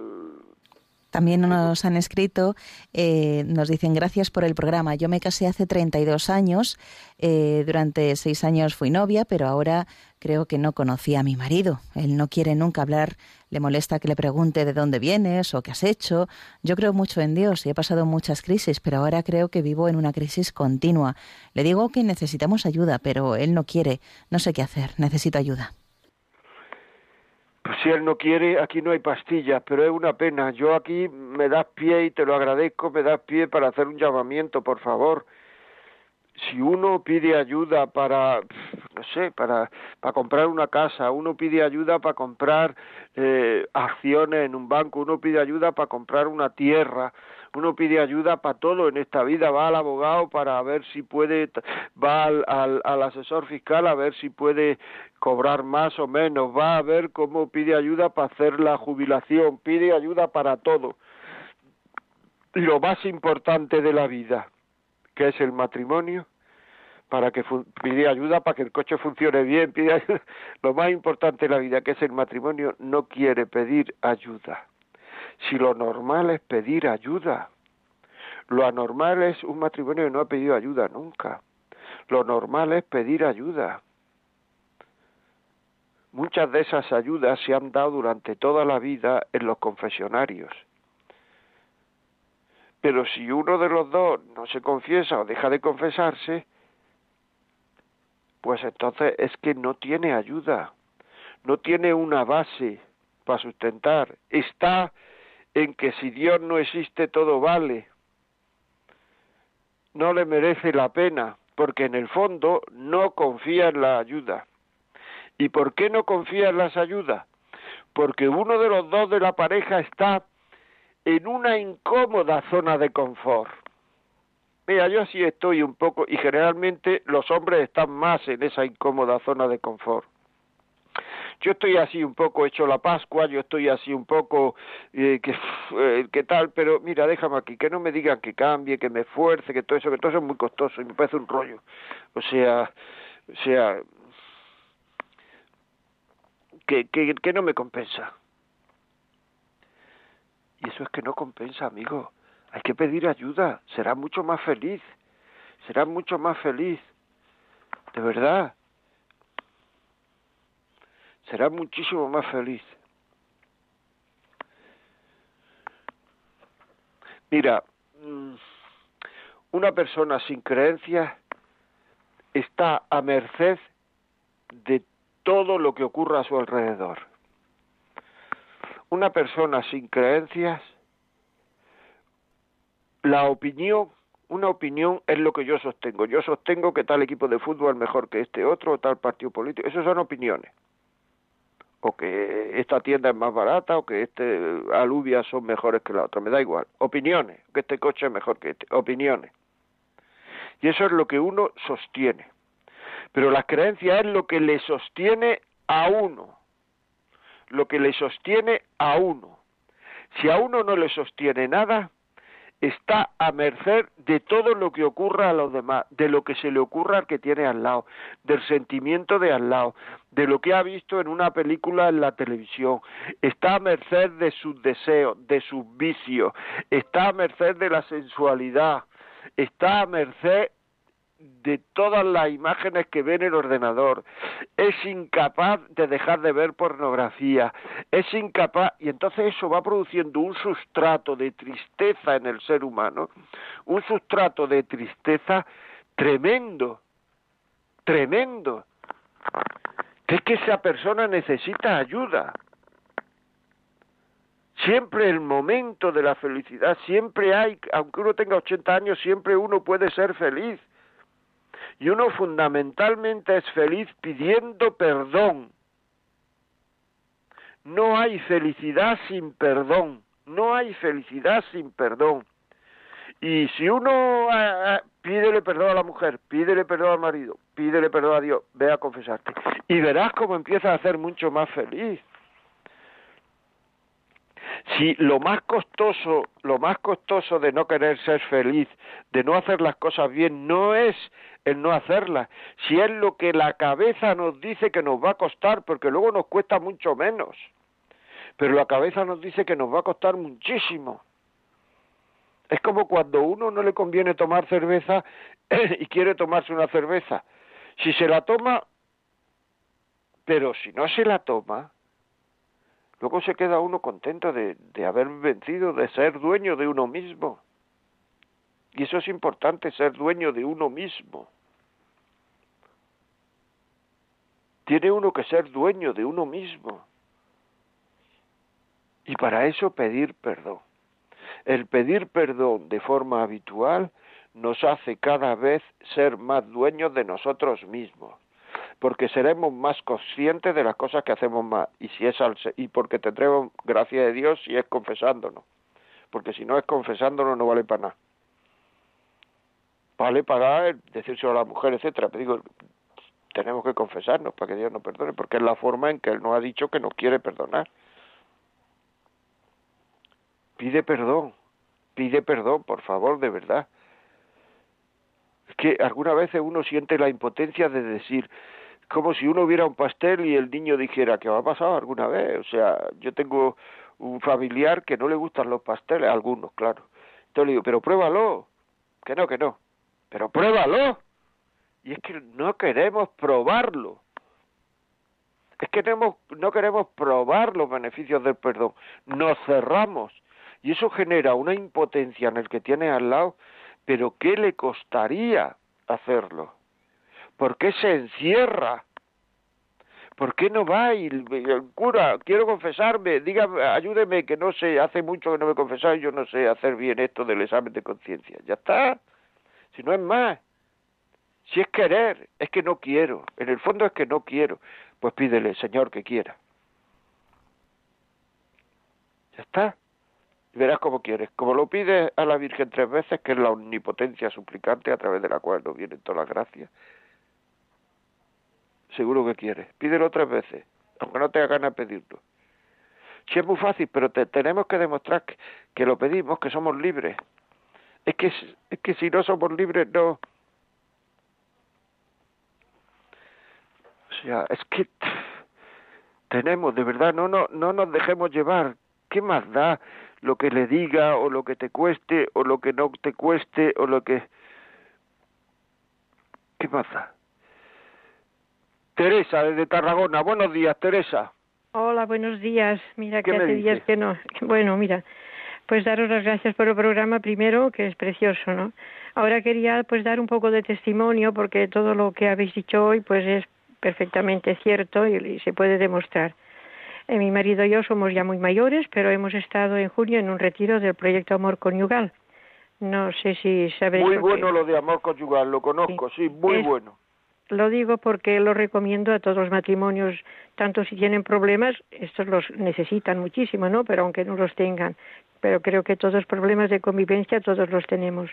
también nos han escrito, eh, nos dicen gracias por el programa. Yo me casé hace 32 años, eh, durante seis años fui novia, pero ahora creo que no conocí a mi marido. Él no quiere nunca hablar, le molesta que le pregunte de dónde vienes o qué has hecho. Yo creo mucho en Dios y he pasado muchas crisis, pero ahora creo que vivo en una crisis continua. Le digo que necesitamos ayuda, pero él no quiere. No sé qué hacer, necesito ayuda. Pues si él no quiere, aquí no hay pastillas, pero es una pena. Yo aquí me das pie y te lo agradezco, me das pie para hacer un llamamiento, por favor. Si uno pide ayuda para, no sé, para, para comprar una casa, uno pide ayuda para comprar eh, acciones en un banco, uno pide ayuda para comprar una tierra, uno pide ayuda para todo en esta vida, va al abogado para ver si puede, va al, al, asesor fiscal a ver si puede cobrar más o menos, va a ver cómo pide ayuda para hacer la jubilación, pide ayuda para todo. Lo más importante de la vida, que es el matrimonio, para que pide ayuda para que el coche funcione bien, pide ayuda. lo más importante de la vida, que es el matrimonio, no quiere pedir ayuda si lo normal es pedir ayuda. Lo anormal es un matrimonio que no ha pedido ayuda nunca. Lo normal es pedir ayuda. Muchas de esas ayudas se han dado durante toda la vida en los confesionarios. Pero si uno de los dos no se confiesa o deja de confesarse, pues entonces es que no tiene ayuda, no tiene una base para sustentar. Está en que si Dios no existe todo vale. No le merece la pena, porque en el fondo no confía en la ayuda. ¿Y por qué no confía en las ayudas? Porque uno de los dos de la pareja está en una incómoda zona de confort. Mira, yo así estoy un poco, y generalmente los hombres están más en esa incómoda zona de confort yo estoy así un poco hecho la Pascua, yo estoy así un poco, eh, que, eh, ¿qué tal? Pero mira, déjame aquí, que no me digan que cambie, que me esfuerce, que todo eso, que todo eso es muy costoso y me parece un rollo. O sea, o sea, que, que, que no me compensa. Y eso es que no compensa, amigo. Hay que pedir ayuda, será mucho más feliz, será mucho más feliz. De verdad, será muchísimo más feliz. Mira, mm, una persona sin creencias está a merced de todo lo que ocurra a su alrededor. Una persona sin creencias, la opinión, una opinión es lo que yo sostengo. Yo sostengo que tal equipo de fútbol es mejor que este otro, o tal partido político. Esas son opiniones o que esta tienda es más barata, o que este alubias son mejores que la otra, me da igual. Opiniones, que este coche es mejor que este, opiniones. Y eso es lo que uno sostiene. Pero la creencia es lo que le sostiene a uno, lo que le sostiene a uno. Si a uno no le sostiene nada, está a merced de todo lo que ocurra a los demás, de lo que se le ocurra al que tiene al lado, del sentimiento de al lado, de lo que ha visto en una película en la televisión, está a merced de sus deseos, de sus vicios, está a merced de la sensualidad, está a merced de todas las imágenes que ve en el ordenador, es incapaz de dejar de ver pornografía, es incapaz, y entonces eso va produciendo un sustrato de tristeza en el ser humano, un sustrato de tristeza tremendo, tremendo, que es que esa persona necesita ayuda. Siempre el momento de la felicidad, siempre hay, aunque uno tenga 80 años, siempre uno puede ser feliz y uno fundamentalmente es feliz pidiendo perdón. No hay felicidad sin perdón, no hay felicidad sin perdón. Y si uno ah, ah, pídele perdón a la mujer, pídele perdón al marido, pídele perdón a Dios, ve a confesarte. Y verás cómo empieza a ser mucho más feliz. Si lo más costoso, lo más costoso de no querer ser feliz, de no hacer las cosas bien, no es el no hacerlas, si es lo que la cabeza nos dice que nos va a costar, porque luego nos cuesta mucho menos. Pero la cabeza nos dice que nos va a costar muchísimo. Es como cuando uno no le conviene tomar cerveza y quiere tomarse una cerveza. Si se la toma, pero si no se la toma, luego se queda uno contento de, haber vencido, de ser dueño de uno mismo. Y eso es importante, ser dueño de uno mismo. Tiene uno que ser dueño de uno mismo. Y para eso pedir perdón. El pedir perdón de forma habitual nos hace cada vez ser más dueños de nosotros mismos porque seremos más conscientes de las cosas que hacemos mal y si es al, y porque tendremos gracia de Dios si es confesándonos. Porque si no es confesándonos no vale para nada. Vale para decírselo a la mujer etcétera. Pero digo tenemos que confesarnos para que Dios nos perdone porque es la forma en que él nos ha dicho que nos quiere perdonar. Pide perdón. Pide perdón por favor de verdad. Es que alguna veces uno siente la impotencia de decir como si uno viera un pastel y el niño dijera que ha pasado alguna vez. O sea, yo tengo un familiar que no le gustan los pasteles, algunos, claro. Entonces le digo, pero pruébalo. Que no, que no. Pero pruébalo. Y es que no queremos probarlo. Es que no queremos probar los beneficios del perdón. Nos cerramos. Y eso genera una impotencia en el que tiene al lado. Pero ¿qué le costaría hacerlo? ¿Por qué se encierra? ¿Por qué no va y el cura, quiero confesarme, dígame, ayúdeme, que no sé, hace mucho que no me he confesado y yo no sé hacer bien esto del examen de conciencia. Ya está. Si no es más. Si es querer, es que no quiero. En el fondo es que no quiero. Pues pídele, Señor, que quiera. Ya está. Verás cómo quieres. Como lo pides a la Virgen tres veces, que es la omnipotencia suplicante a través de la cual nos vienen todas las gracias, seguro que quieres. Pídelo tres veces, aunque no tenga ganas de pedirlo. Sí es muy fácil, pero tenemos que demostrar que, lo pedimos, que somos libres. Es que, es que si no somos libres, no. O sea, es que tenemos, de verdad, no, no, no nos dejemos llevar. ¿Qué más da lo que le diga o lo que te cueste o lo que no te cueste o lo que... ¿Qué más da? Teresa, desde Tarragona. Buenos días, Teresa. Hola, buenos días. Mira que hace días que no. Bueno, mira, pues daros las gracias por el programa primero, que es precioso, ¿no? Ahora quería pues dar un poco de testimonio porque todo lo que habéis dicho hoy pues es perfectamente cierto y, se puede demostrar. Eh, mi marido y yo somos ya muy mayores, pero hemos estado en junio en un retiro del proyecto Amor Conyugal. No sé si sabéis. Muy bueno lo de Amor Conyugal, lo conozco, sí, muy bueno Lo digo porque lo recomiendo a todos los matrimonios, tanto si tienen problemas, estos los necesitan muchísimo, ¿no? Pero aunque no los tengan, pero creo que todos los problemas de convivencia todos los tenemos.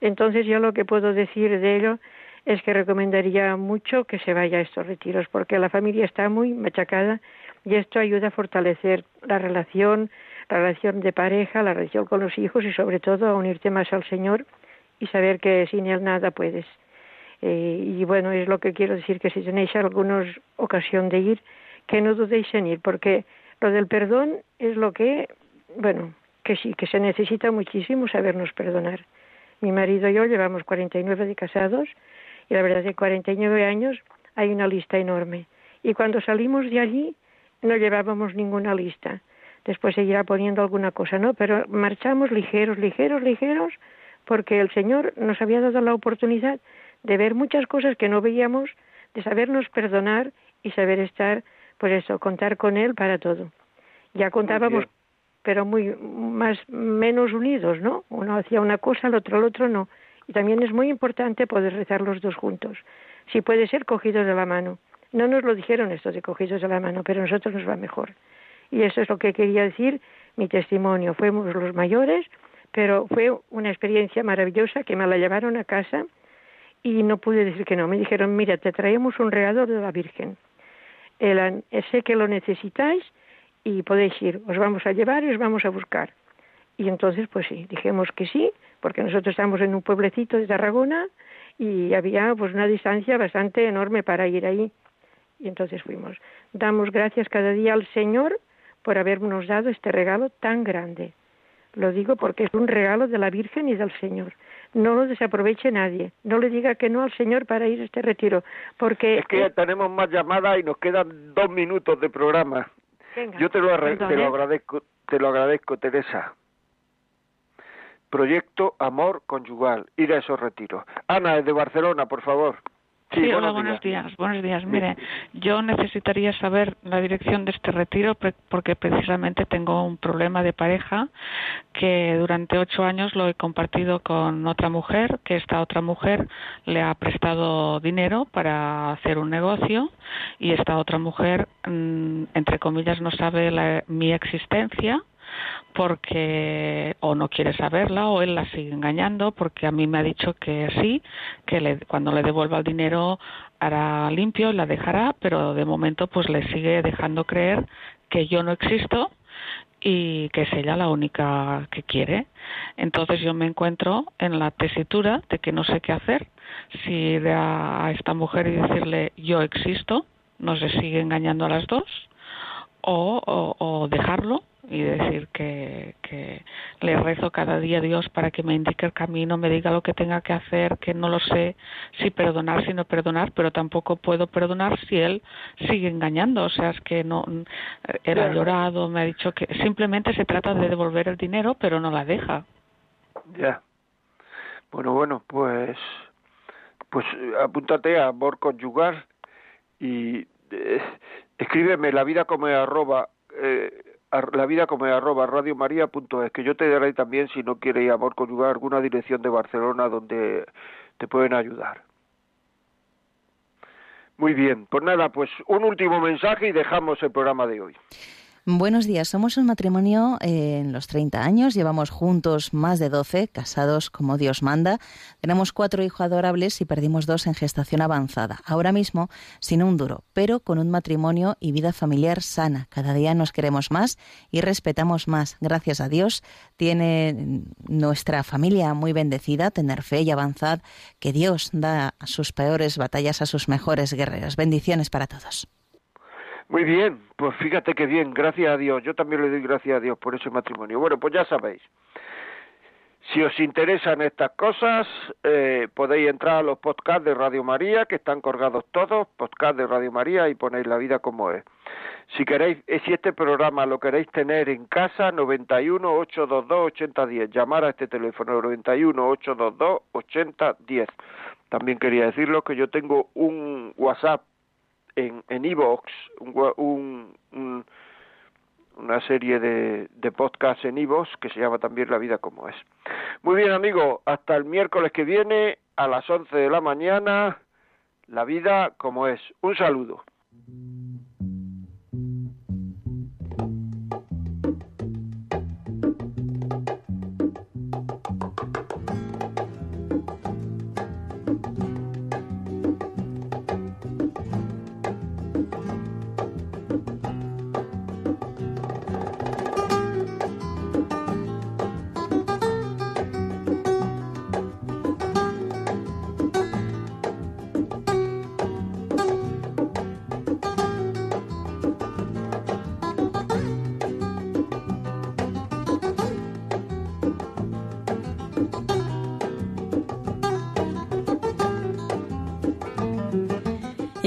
Entonces yo lo que puedo decir de ello es que recomendaría mucho que se vaya a estos retiros, porque la familia está muy machacada y esto ayuda a fortalecer la relación, la relación de pareja, la relación con los hijos y sobre todo a unirte más al Señor y saber que sin Él nada puedes. Eh, y bueno, es lo que quiero decir, que si tenéis alguna ocasión de ir, que no dudéis en ir, porque lo del perdón es lo que, bueno, que sí, que se necesita muchísimo sabernos perdonar. Mi marido y yo llevamos 49 de casados y la verdad es que 49 años hay una lista enorme. Y cuando salimos de allí no llevábamos ninguna lista. Después seguirá poniendo alguna cosa, ¿no? Pero marchamos ligeros, ligeros, ligeros, porque el Señor nos había dado la oportunidad de ver muchas cosas que no veíamos, de sabernos perdonar y saber estar, pues eso, contar con Él para todo. Ya contábamos, pero muy más menos unidos, ¿no? Uno hacía una cosa, el otro el otro no. Y también es muy importante poder rezar los dos juntos. Si puede ser cogidos de la mano. No nos lo dijeron estos de cogidos de la mano, pero a nosotros nos va mejor. Y eso es lo que quería decir mi testimonio. Fuimos los mayores, pero fue una experiencia maravillosa que me la llevaron a casa y no pude decir que no. Me dijeron, mira, te traemos un regalo de la Virgen. El, sé que lo necesitáis y podéis ir. Os vamos a llevar y os vamos a buscar. Y entonces, pues sí, dijimos que sí, porque nosotros estamos en un pueblecito de Tarragona y había pues una distancia bastante enorme para ir ahí. Y entonces fuimos. Damos gracias cada día al Señor por habernos dado este regalo tan grande. Lo digo porque es un regalo de la Virgen y del Señor. No lo desaproveche nadie. No le diga que no al Señor para ir a este retiro, porque es que ya tenemos más llamadas y nos quedan dos minutos de programa. Yo te lo, te lo agradezco, te lo agradezco, Teresa. Proyecto Amor Conyugal, ir a esos retiros. Ana, de Barcelona, por favor. Sí, hola, buenos días. Buenos días. Mire, yo necesitaría saber la dirección de este retiro porque precisamente tengo un problema de pareja que durante ocho años lo he compartido con otra mujer, que esta otra mujer le ha prestado dinero para hacer un negocio y esta otra mujer, mm, entre comillas, no sabe mi existencia porque o no quiere saberla o él la sigue engañando porque a mí me ha dicho que sí, que le, cuando le devuelva el dinero hará limpio, la dejará, pero de momento pues le sigue dejando creer que yo no existo y que es ella la única que quiere. Entonces yo me encuentro en la tesitura de que no sé qué hacer, si ir a esta mujer y decirle yo existo, no se sigue engañando a las dos, o, o dejarlo y decir que, que le rezo cada día a Dios para que me indique el camino, me diga lo que tenga que hacer, que no lo sé si perdonar, si no perdonar, pero tampoco puedo perdonar si él sigue engañando, o sea, es que no, él ha llorado, me ha dicho que simplemente se trata de devolver el dinero, pero no la deja. Ya. Bueno, bueno, pues pues apúntate a Amor Conyugal y eh, escríbeme la vida como arroba eh, la vida como arroba radiomaria.es, que yo te daré también, si no quieres amor conyugal, alguna dirección de Barcelona donde te pueden ayudar. Muy bien, pues nada, pues un último mensaje y dejamos el programa de hoy. Buenos días, somos un matrimonio eh, en los 30 años, llevamos juntos más de 12, casados como Dios manda, tenemos cuatro hijos adorables y perdimos dos en gestación avanzada, ahora mismo sin un duro, pero con un matrimonio y vida familiar sana. Cada día nos queremos más y respetamos más. Gracias a Dios tiene nuestra familia muy bendecida, tener fe y avanzad, que Dios da sus peores batallas a sus mejores guerreros. Bendiciones para todos. Muy bien, pues fíjate que bien, gracias a Dios. Yo también le doy gracias a Dios por ese matrimonio. Bueno, pues ya sabéis. Si os interesan estas cosas, eh, podéis entrar a los podcasts de Radio María, que están colgados todos, podcast de Radio María, y ponéis la vida como es. Si queréis, eh, si este programa lo queréis tener en casa, 91 822 8010. Llamar a este teléfono 91 822 8010. También quería decirlo que yo tengo un WhatsApp en en Evox un, un, una serie de, de podcasts en Evox que se llama también La vida como es. Muy bien, amigo, hasta el miércoles que viene a las 11 de la mañana La vida como es. Un saludo.